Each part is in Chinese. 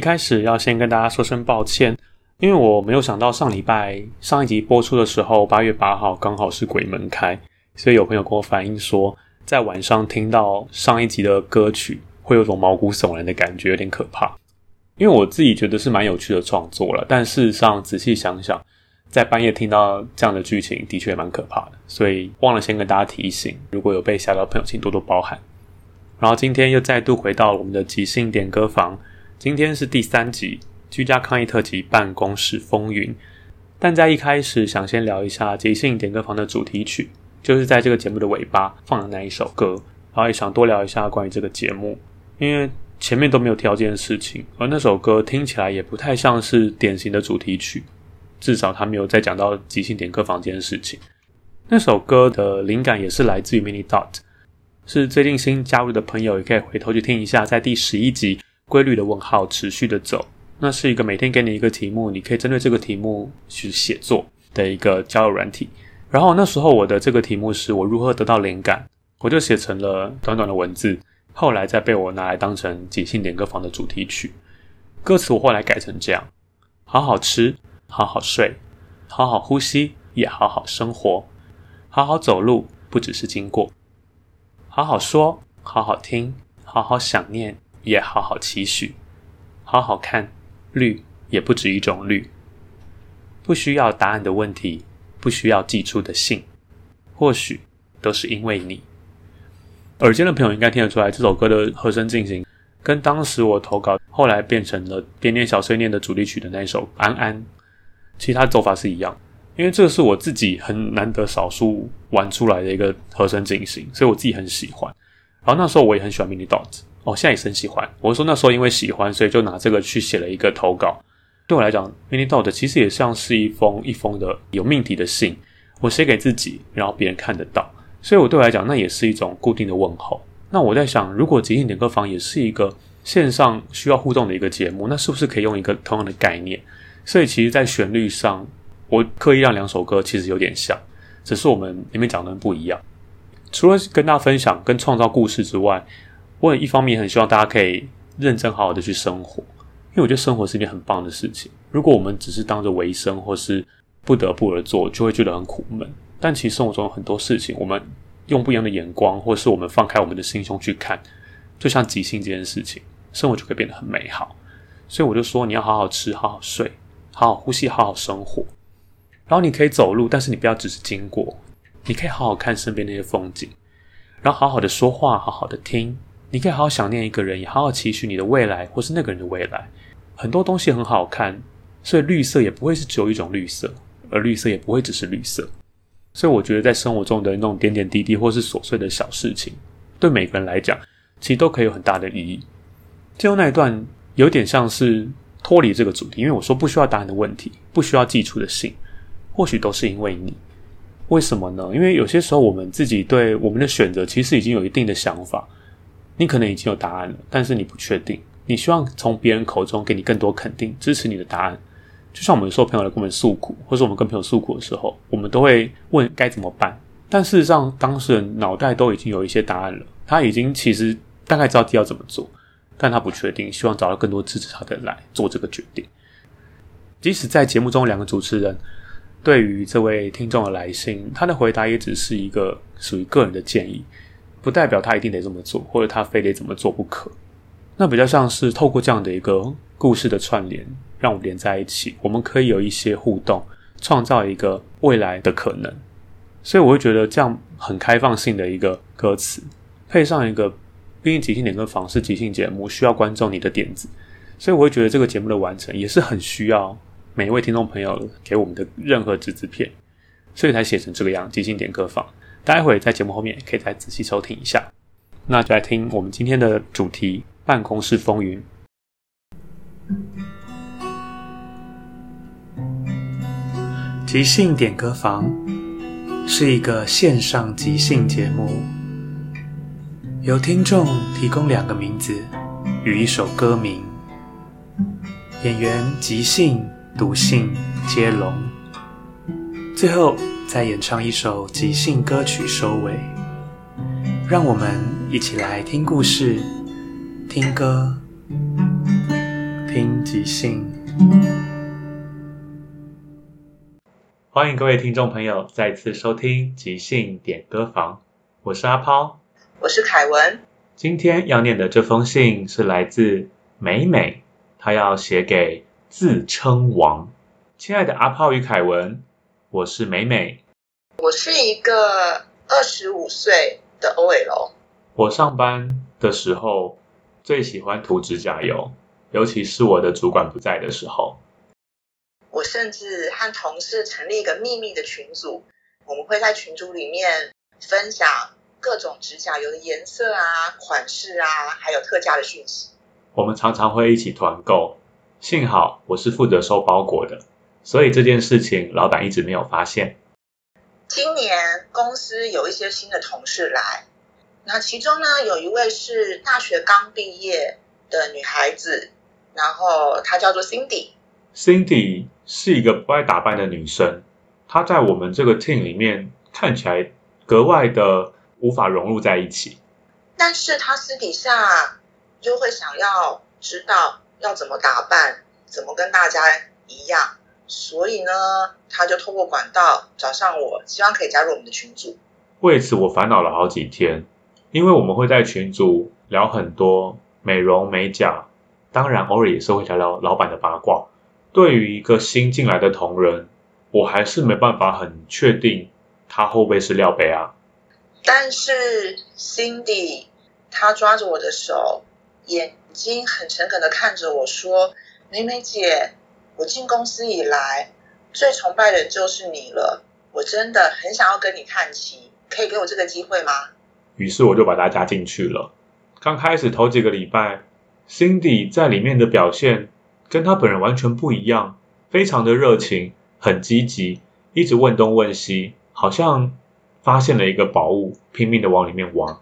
一开始要先跟大家说声抱歉，因为我没有想到上礼拜上一集播出的时候，八月八号刚好是鬼门开，所以有朋友跟我反映说，在晚上听到上一集的歌曲，会有种毛骨悚然的感觉，有点可怕。因为我自己觉得是蛮有趣的创作了，但事实上仔细想想，在半夜听到这样的剧情，的确蛮可怕的，所以忘了先跟大家提醒，如果有被吓到的朋友，请多多包涵。然后今天又再度回到我们的即兴点歌房。今天是第三集居家抗疫特辑《办公室风云》，但在一开始想先聊一下即兴点歌房的主题曲，就是在这个节目的尾巴放的那一首歌，然后也想多聊一下关于这个节目，因为前面都没有提到这件事情，而那首歌听起来也不太像是典型的主题曲，至少他没有再讲到即兴点歌房这件事情。那首歌的灵感也是来自于 Mini Dot，是最近新加入的朋友也可以回头去听一下，在第十一集。规律的问号持续的走，那是一个每天给你一个题目，你可以针对这个题目去写作的一个交友软体。然后那时候我的这个题目是我如何得到灵感，我就写成了短短的文字，后来再被我拿来当成即兴点歌房的主题曲。歌词我后来改成这样：好好吃，好好睡，好好呼吸，也好好生活，好好走路，不只是经过，好好说，好好听，好好想念。也好好期许，好好看绿，也不止一种绿。不需要答案的问题，不需要寄出的信，或许都是因为你。耳尖的朋友应该听得出来，这首歌的和声进行跟当时我投稿后来变成了边念小碎念的主题曲的那一首《安安》，其他走法是一样。因为这个是我自己很难得少数玩出来的一个和声进行，所以我自己很喜欢。然后那时候我也很喜欢 Mini Dot。哦，现在也是很喜欢。我说那时候因为喜欢，所以就拿这个去写了一个投稿。对我来讲，mini dot 其实也像是一封一封的有命题的信，我写给自己，然后别人看得到。所以我对我来讲，那也是一种固定的问候。那我在想，如果即兴点歌房也是一个线上需要互动的一个节目，那是不是可以用一个同样的概念？所以其实，在旋律上，我刻意让两首歌其实有点像，只是我们里面讲的不一样。除了跟大家分享跟创造故事之外，我也一方面很希望大家可以认真好好的去生活，因为我觉得生活是一件很棒的事情。如果我们只是当着为生或是不得不而做，就会觉得很苦闷。但其实生活中有很多事情，我们用不一样的眼光，或是我们放开我们的心胸去看，就像即兴这件事情，生活就可以变得很美好。所以我就说，你要好好吃，好好睡，好好呼吸，好好生活。然后你可以走路，但是你不要只是经过，你可以好好看身边那些风景，然后好好的说话，好好的听。你可以好好想念一个人，也好好期许你的未来，或是那个人的未来。很多东西很好看，所以绿色也不会是只有一种绿色，而绿色也不会只是绿色。所以我觉得，在生活中的那种点点滴滴，或是琐碎的小事情，对每个人来讲，其实都可以有很大的意义。最后那一段，有点像是脱离这个主题，因为我说不需要答案的问题，不需要寄出的信，或许都是因为你。为什么呢？因为有些时候我们自己对我们的选择其实已经有一定的想法，你可能已经有答案了，但是你不确定，你希望从别人口中给你更多肯定，支持你的答案。就像我们有时候朋友来跟我们诉苦，或是我们跟朋友诉苦的时候，我们都会问该怎么办。但事实上，当事人脑袋都已经有一些答案了，他已经其实大概知道要怎么做，但他不确定，希望找到更多支持他的人来做这个决定。即使在节目中，两个主持人。对于这位听众的来信，他的回答也只是一个属于个人的建议，不代表他一定得这么做，或者他非得怎么做不可。那比较像是透过这样的一个故事的串联，让我们连在一起，我们可以有一些互动，创造一个未来的可能。所以我会觉得这样很开放性的一个歌词，配上一个毕竟即兴点歌房是即兴节目，需要观众你的点子，所以我会觉得这个节目的完成也是很需要。每一位听众朋友给我们的任何纸质片，所以才写成这个样。即兴点歌坊，待会在节目后面可以再仔细收听一下。那就来听我们今天的主题——办公室风云。即兴点歌房是一个线上即兴节目，由听众提供两个名字与一首歌名，演员即兴。读信接龙，最后再演唱一首即兴歌曲收尾。让我们一起来听故事、听歌、听即兴。欢迎各位听众朋友再次收听即兴点歌房，我是阿抛，我是凯文。今天要念的这封信是来自美美，她要写给。自称王，亲爱的阿炮与凯文，我是美美。我是一个二十五岁的 OL。我上班的时候最喜欢涂指甲油，尤其是我的主管不在的时候。我甚至和同事成立一个秘密的群组，我们会在群组里面分享各种指甲油的颜色啊、款式啊，还有特价的讯息。我们常常会一起团购。幸好我是负责收包裹的，所以这件事情老板一直没有发现。今年公司有一些新的同事来，那其中呢有一位是大学刚毕业的女孩子，然后她叫做 Cindy。Cindy 是一个不爱打扮的女生，她在我们这个 team 里面看起来格外的无法融入在一起。但是她私底下就会想要知道。要怎么打扮，怎么跟大家一样？所以呢，他就透过管道找上我，希望可以加入我们的群组。为此，我烦恼了好几天，因为我们会在群组聊很多美容美甲，当然偶尔也是会聊聊老板的八卦。对于一个新进来的同仁，我还是没办法很确定他会不会是料杯啊。但是 Cindy，他抓着我的手。眼睛很诚恳的看着我说：“美美姐，我进公司以来最崇拜的就是你了，我真的很想要跟你看齐，可以给我这个机会吗？”于是我就把他加进去了。刚开始头几个礼拜，Cindy 在里面的表现跟他本人完全不一样，非常的热情，很积极，一直问东问西，好像发现了一个宝物，拼命的往里面挖。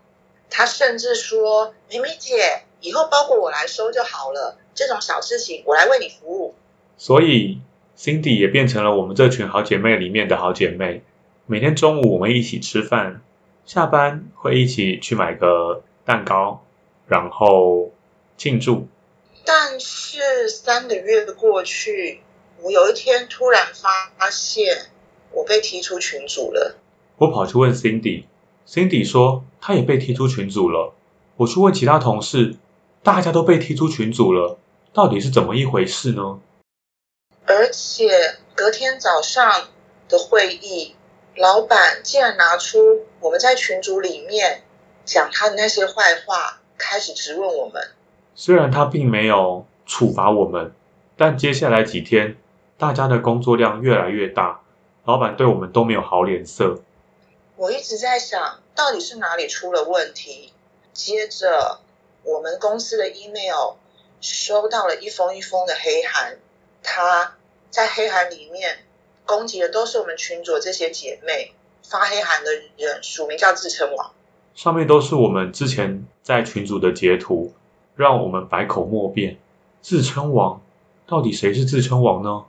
他甚至说：“美美姐。”以后包裹我来收就好了，这种小事情我来为你服务。所以，Cindy 也变成了我们这群好姐妹里面的好姐妹。每天中午我们一起吃饭，下班会一起去买个蛋糕，然后庆祝。但是三个月过去，我有一天突然发现我被踢出群组了。我跑去问 Cindy，Cindy 说她也被踢出群组了。我去问其他同事。大家都被踢出群组了，到底是怎么一回事呢？而且隔天早上的会议，老板竟然拿出我们在群组里面讲他的那些坏话，开始质问我们。虽然他并没有处罚我们，但接下来几天，大家的工作量越来越大，老板对我们都没有好脸色。我一直在想，到底是哪里出了问题？接着。我们公司的 email 收到了一封一封的黑函，他在黑函里面攻击的都是我们群主这些姐妹，发黑函的人署名叫自称王，上面都是我们之前在群组的截图，让我们百口莫辩。自称王，到底谁是自称王呢？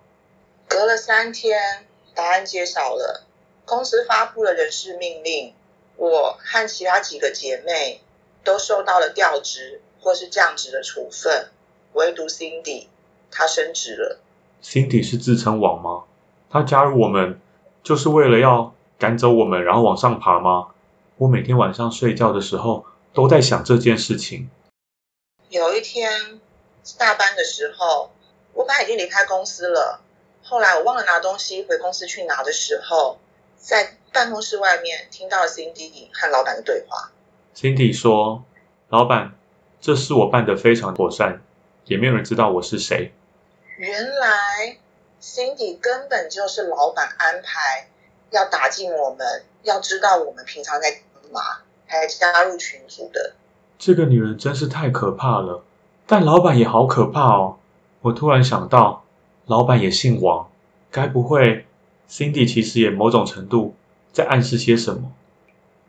隔了三天，答案揭晓了，公司发布了人事命令，我和其他几个姐妹都受到了调职或是降职的处分，唯独 Cindy 她升职了。Cindy 是自称王吗？他加入我们就是为了要赶走我们，然后往上爬吗？我每天晚上睡觉的时候都在想这件事情。有一天大班的时候，我本来已经离开公司了，后来我忘了拿东西，回公司去拿的时候，在办公室外面听到了 Cindy 和老板的对话。Cindy 说：“老板，这事我办得非常妥善，也没有人知道我是谁。原来 Cindy 根本就是老板安排要打进我们，要知道我们平常在干嘛，才加入群组的。这个女人真是太可怕了，但老板也好可怕哦。我突然想到，老板也姓王，该不会 Cindy 其实也某种程度在暗示些什么？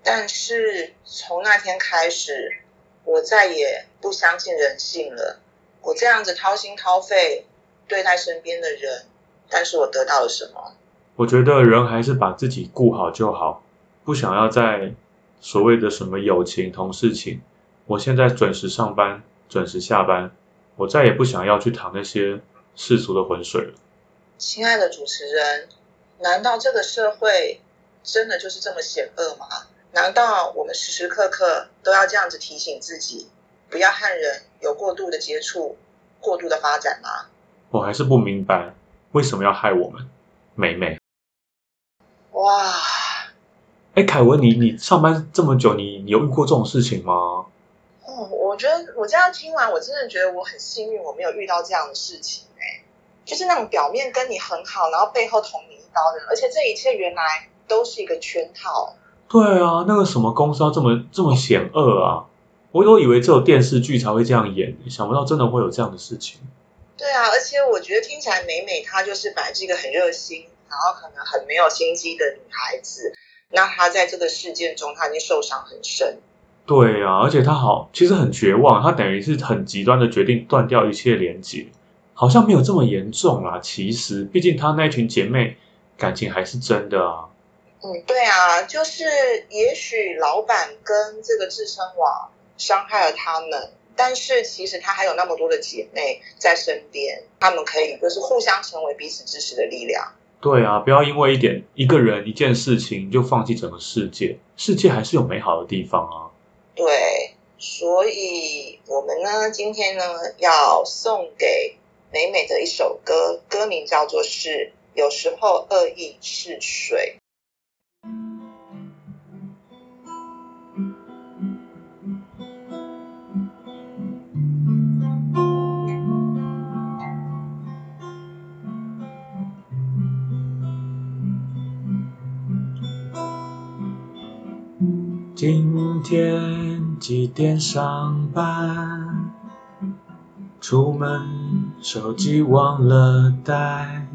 但是从那天开始，我再也不相信人性了。我这样子掏心掏肺对待身边的人，但是我得到了什么？我觉得人还是把自己顾好就好，不想要在所谓的什么友情、同事情。我现在准时上班，准时下班，我再也不想要去淌那些世俗的浑水了。亲爱的主持人，难道这个社会真的就是这么险恶吗？难道我们时时刻刻都要这样子提醒自己，不要和人有过度的接触、过度的发展吗？我还是不明白为什么要害我们，美美。哇，哎，凯文，你你上班这么久，你你有遇过这种事情吗？哦，我觉得我这样听完，我真的觉得我很幸运，我没有遇到这样的事情哎、就是那种表面跟你很好，然后背后捅你一刀的人，而且这一切原来都是一个圈套。对啊，那个什么公司要这么这么险恶啊！我都以为只有电视剧才会这样演，想不到真的会有这样的事情。对啊，而且我觉得听起来美美她就是本来是一个很热心，然后可能很没有心机的女孩子，那她在这个事件中她已经受伤很深。对啊，而且她好，其实很绝望，她等于是很极端的决定断掉一切连接，好像没有这么严重啦。其实，毕竟她那群姐妹感情还是真的啊。嗯，对啊，就是也许老板跟这个智深网伤害了他们，但是其实她还有那么多的姐妹在身边，她们可以就是互相成为彼此支持的力量。对啊，不要因为一点一个人一件事情就放弃整个世界，世界还是有美好的地方啊。对，所以我们呢，今天呢要送给美美的一首歌，歌名叫做是《有时候恶意是水》。今天几点上班？出门手机忘了带，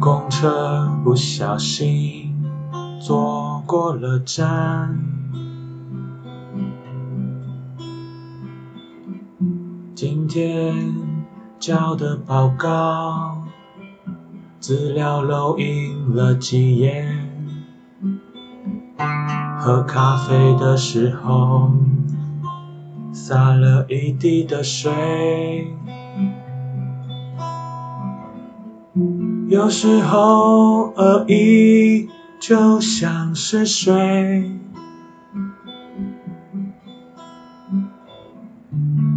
公车不小心坐过了站。今天交的报告，资料漏印了几页。喝咖啡的时候，洒了一地的水。有时候恶意就像是水，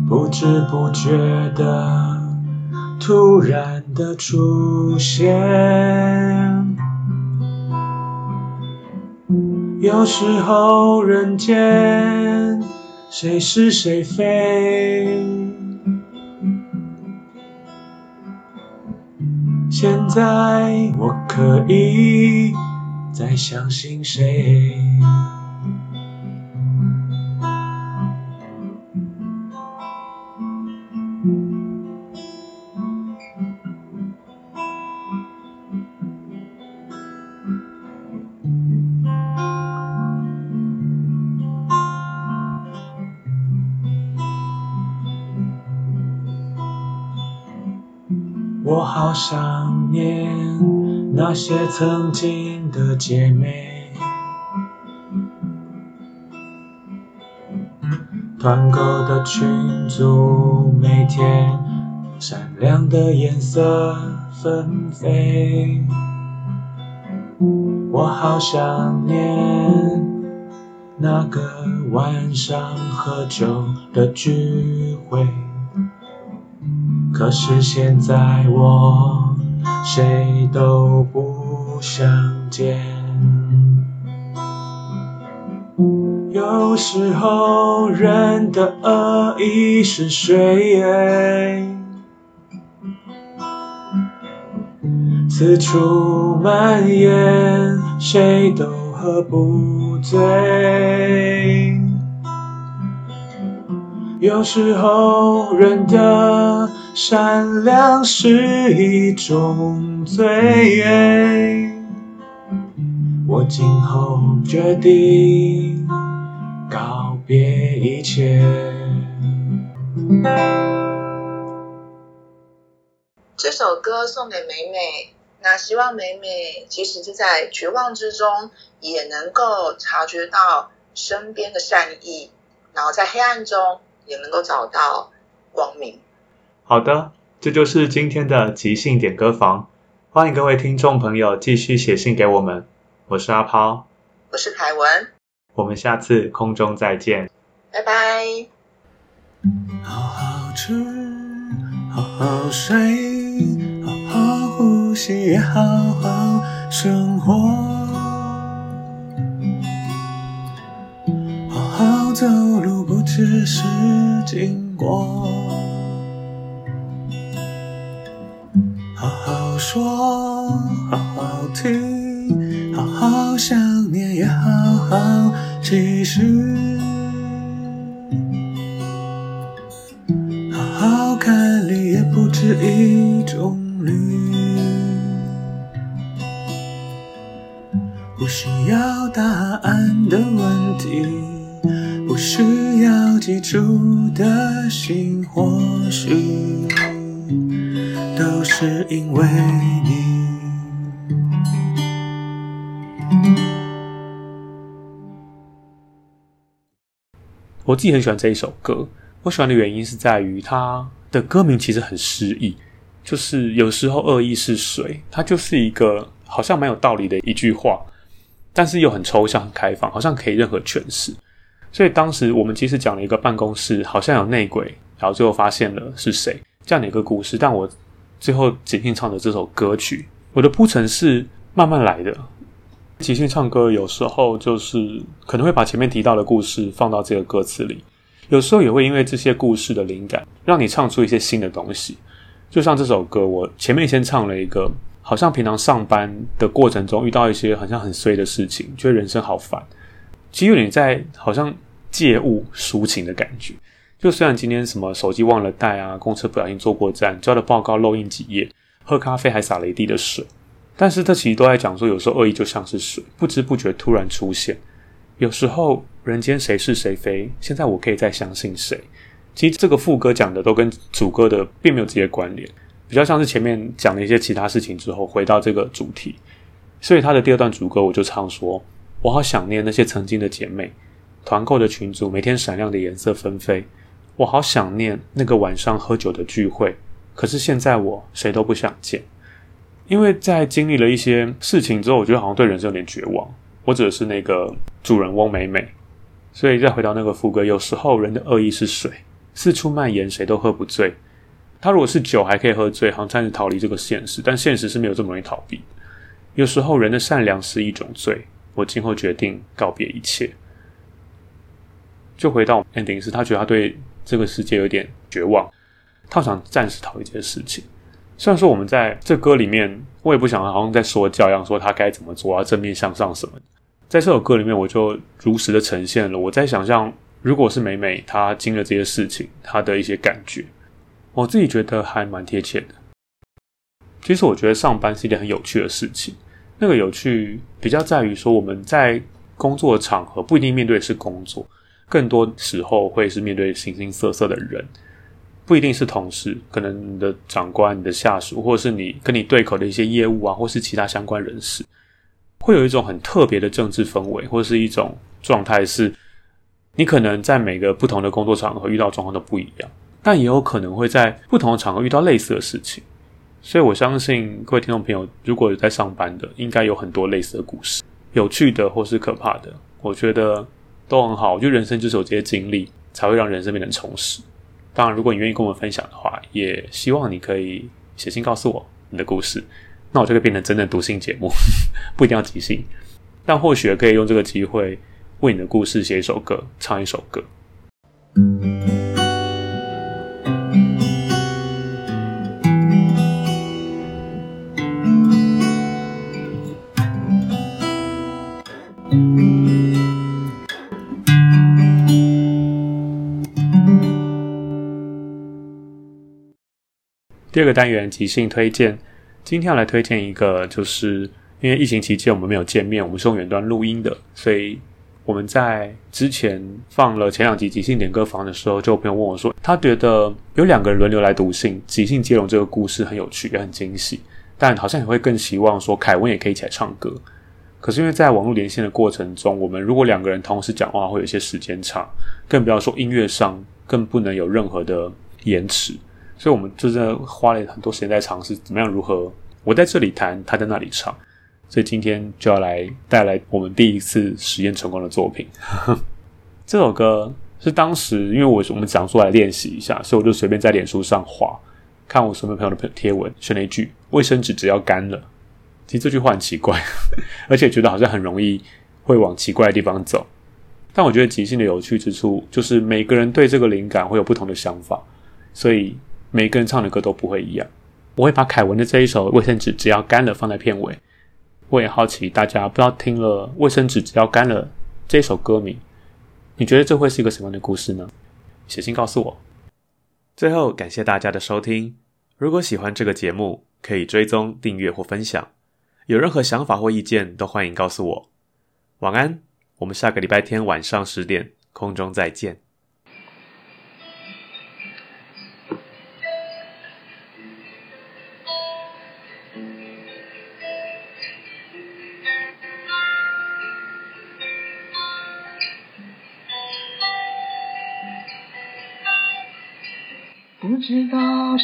不知不觉的突然的出现。有时候人间谁是谁非，现在我可以再相信谁？我好想念那些曾经的姐妹，团购的群组，每天闪亮的颜色纷飞。我好想念那个晚上喝酒的聚会。可是现在我谁都不想见。有时候人的恶意是水，四处蔓延，谁都喝不醉。有时候人的善良是一种罪，我今后决定告别一切。这首歌送给美美，那希望美美即使是在绝望之中，也能够察觉到身边的善意，然后在黑暗中。也能够找到光明。好的，这就是今天的即兴点歌房，欢迎各位听众朋友继续写信给我们。我是阿抛，我是凯文，我们下次空中再见，拜拜。好好吃，好好睡，好好呼吸，好好生活。好好走路不只是经过，好好听，好好想念，也好好继续，好好看绿，也不止一种绿，不需要答案的问题。不需要记住的心，或许都是因为你。我自己很喜欢这一首歌，我喜欢的原因是在于它的歌名其实很诗意，就是有时候恶意是水，它就是一个好像蛮有道理的一句话，但是又很抽象、很开放，好像可以任何诠释。所以当时我们其实讲了一个办公室好像有内鬼，然后最后发现了是谁这样的一个故事。但我最后仅仅唱的这首歌曲，我的铺陈是慢慢来的。即兴唱歌有时候就是可能会把前面提到的故事放到这个歌词里，有时候也会因为这些故事的灵感，让你唱出一些新的东西。就像这首歌，我前面先唱了一个，好像平常上班的过程中遇到一些好像很衰的事情，觉得人生好烦。其实有点在好像借物抒情的感觉。就虽然今天什么手机忘了带啊，公车不小心坐过站，交的报告漏印几页，喝咖啡还洒了一地的水，但是这其实都在讲说，有时候恶意就像是水，不知不觉突然出现。有时候人间谁是谁非，现在我可以再相信谁？其实这个副歌讲的都跟主歌的并没有直接关联，比较像是前面讲了一些其他事情之后，回到这个主题。所以他的第二段主歌我就唱说。我好想念那些曾经的姐妹，团购的群组，每天闪亮的颜色纷飞。我好想念那个晚上喝酒的聚会，可是现在我谁都不想见，因为在经历了一些事情之后，我觉得好像对人生有点绝望。我指的是那个主人翁美美，所以再回到那个副歌，有时候人的恶意是水，四处蔓延，谁都喝不醉。他如果是酒还可以喝醉，好像暂时逃离这个现实，但现实是没有这么容易逃避。有时候人的善良是一种罪。我今后决定告别一切，就回到 ending 是，他觉得他对这个世界有点绝望，他想暂时逃离这些事情。虽然说我们在这歌里面，我也不想好像在说教一样，说他该怎么做啊，正面向上什么。在这首歌里面，我就如实的呈现了我在想象，如果是美美她经历了这些事情，她的一些感觉。我自己觉得还蛮贴切的。其实我觉得上班是一件很有趣的事情，那个有趣比较在于说我们在工作的场合不一定面对的是工作，更多时候会是面对形形色色的人，不一定是同事，可能你的长官、你的下属，或是你跟你对口的一些业务啊，或是其他相关人士，会有一种很特别的政治氛围，或是一种状态是。你可能在每个不同的工作场合遇到状况都不一样，但也有可能会在不同的场合遇到类似的事情。所以我相信各位听众朋友，如果有在上班的，应该有很多类似的故事，有趣的或是可怕的，我觉得都很好。我觉得人生就是有这些经历，才会让人生变得充实。当然，如果你愿意跟我们分享的话，也希望你可以写信告诉我你的故事，那我就会变成真的读信节目，不一定要即兴，但或许可以用这个机会。为你的故事写一首歌，唱一首歌。第二个单元即兴推荐，今天要来推荐一个，就是因为疫情期间我们没有见面，我们是用远端录音的，所以。我们在之前放了前两集即兴点歌房的时候，就有朋友问我说，他觉得有两个人轮流来读信，即兴接龙这个故事很有趣，也很惊喜，但好像也会更希望说凯文也可以一起来唱歌。可是因为在网络连线的过程中，我们如果两个人同时讲话，会有一些时间差，更不要说音乐上更不能有任何的延迟，所以我们就是花了很多时间在尝试怎么样如何我在这里弹，他在那里唱。所以今天就要来带来我们第一次实验成功的作品。这首歌是当时因为我我们想出来练习一下，所以我就随便在脸书上画，看我身边朋友的贴文，选了一句“卫生纸只要干了”。其实这句话很奇怪，而且觉得好像很容易会往奇怪的地方走。但我觉得即兴的有趣之处，就是每个人对这个灵感会有不同的想法，所以每个人唱的歌都不会一样。我会把凯文的这一首《卫生纸只要干了》放在片尾。我也好奇，大家不知道听了卫生纸只要干了这首歌名，你觉得这会是一个什么样的故事呢？写信告诉我。最后，感谢大家的收听。如果喜欢这个节目，可以追踪、订阅或分享。有任何想法或意见，都欢迎告诉我。晚安，我们下个礼拜天晚上十点空中再见。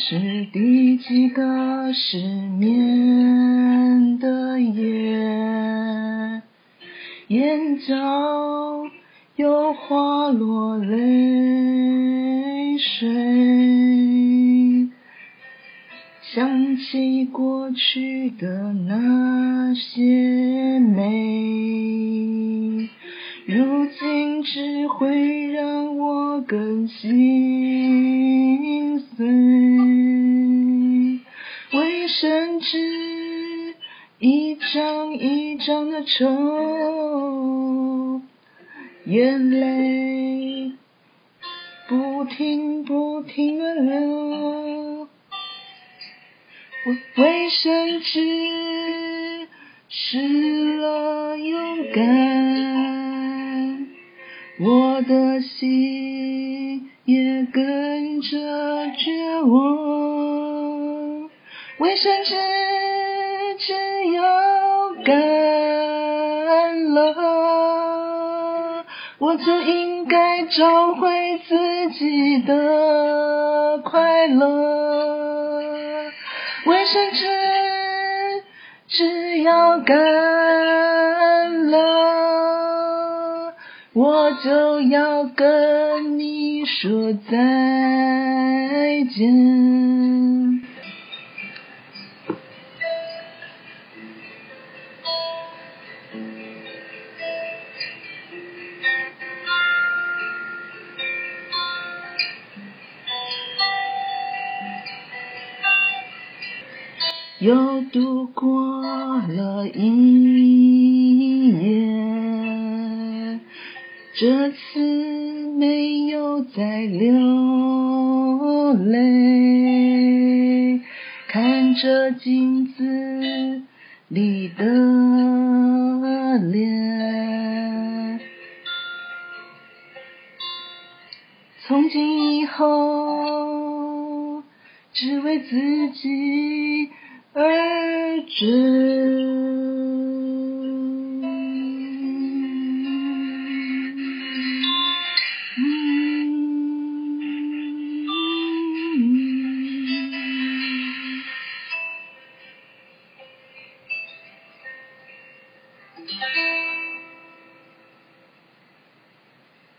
是第几个失眠的夜，眼角又滑落泪水，想起过去的那些美，如今只会让我更心。纸一张一张的愁，眼泪不停不停的流。卫生纸是干了，我就应该找回自己的快乐。卫生纸只要干了，我就要跟你说再见。又度过了一夜，这次没有再流泪。看着镜子里的脸。从今以后，只为自己而追。